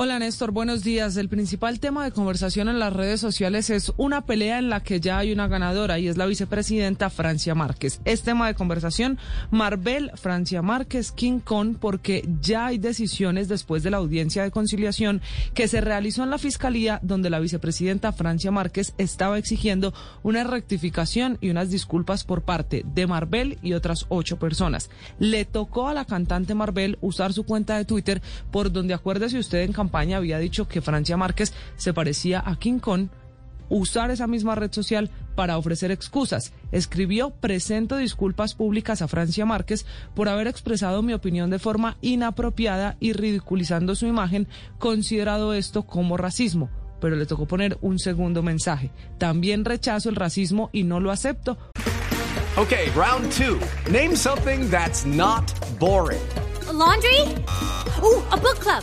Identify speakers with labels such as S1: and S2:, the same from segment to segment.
S1: Hola Néstor, buenos días. El principal tema de conversación en las redes sociales es una pelea en la que ya hay una ganadora y es la vicepresidenta Francia Márquez. Es tema de conversación Marbel, Francia Márquez, King Kong, porque ya hay decisiones después de la audiencia de conciliación que se realizó en la Fiscalía donde la vicepresidenta Francia Márquez estaba exigiendo una rectificación y unas disculpas por parte de Marbel y otras ocho personas. Le tocó a la cantante Marbel usar su cuenta de Twitter por donde acuérdese usted en campaña había dicho que Francia Márquez se parecía a King Kong usar esa misma red social para ofrecer excusas. Escribió, presento disculpas públicas a Francia Márquez por haber expresado mi opinión de forma inapropiada y ridiculizando su imagen, considerado esto como racismo. Pero le tocó poner un segundo mensaje. También rechazo el racismo y no lo acepto.
S2: Ok, round two. Name something that's not boring.
S3: A laundry? Ooh, a book club.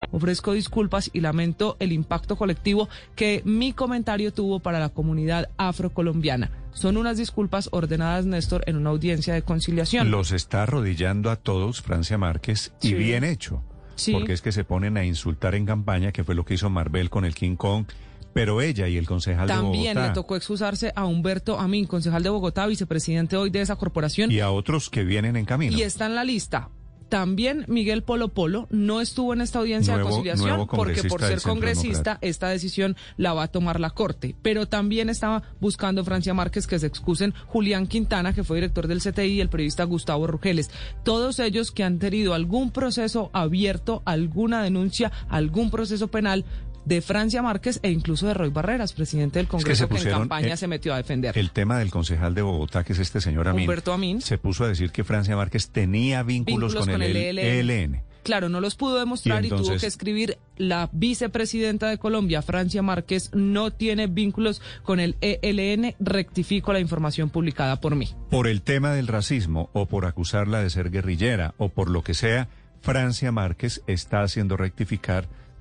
S1: Ofrezco disculpas y lamento el impacto colectivo que mi comentario tuvo para la comunidad afrocolombiana. Son unas disculpas ordenadas, Néstor, en una audiencia de conciliación.
S4: Los está arrodillando a todos, Francia Márquez, y
S1: Sí.
S4: bien hecho.
S1: Sí.
S4: Porque es que se ponen a insultar en campaña, que fue lo que hizo Marvel con el King Kong. Pero ella y el concejal
S1: También
S4: de
S1: le
S4: Bogotá
S1: tocó excusarse a Humberto Amín, concejal de Bogotá, vicepresidente hoy de esa corporación,
S4: y a otros que vienen en camino.
S1: y está en la lista. También Miguel Polo Polo no estuvo en esta audiencia
S4: Nuevo-
S1: de conciliación porque por ser congresista esta decisión la va a tomar la Corte. Pero también estaba buscando Francia Márquez que se excusen Julián Quintana, que fue director del CTI, y el periodista Gustavo Rugeles. Todos ellos que han tenido algún proceso abierto, alguna denuncia, algún proceso penal de Francia Márquez e incluso de Roy Barreras, presidente del
S4: Es
S1: Congreso,
S4: se
S1: que, en campaña
S4: eh,
S1: se metió a defender.
S4: El tema del concejal de Bogotá, que es este señor Amin,
S1: Humberto Amín.
S4: se puso a decir que Francia Márquez tenía vínculos, con, el, E ELN.
S1: Claro, no los pudo demostrar y,
S4: Y
S1: tuvo que escribir la vicepresidenta de Colombia, Francia Márquez, no tiene vínculos con el ELN. Rectifico la información publicada por mí.
S4: Por el tema del racismo o por acusarla de ser guerrillera o por lo que sea, Francia Márquez está haciendo rectificar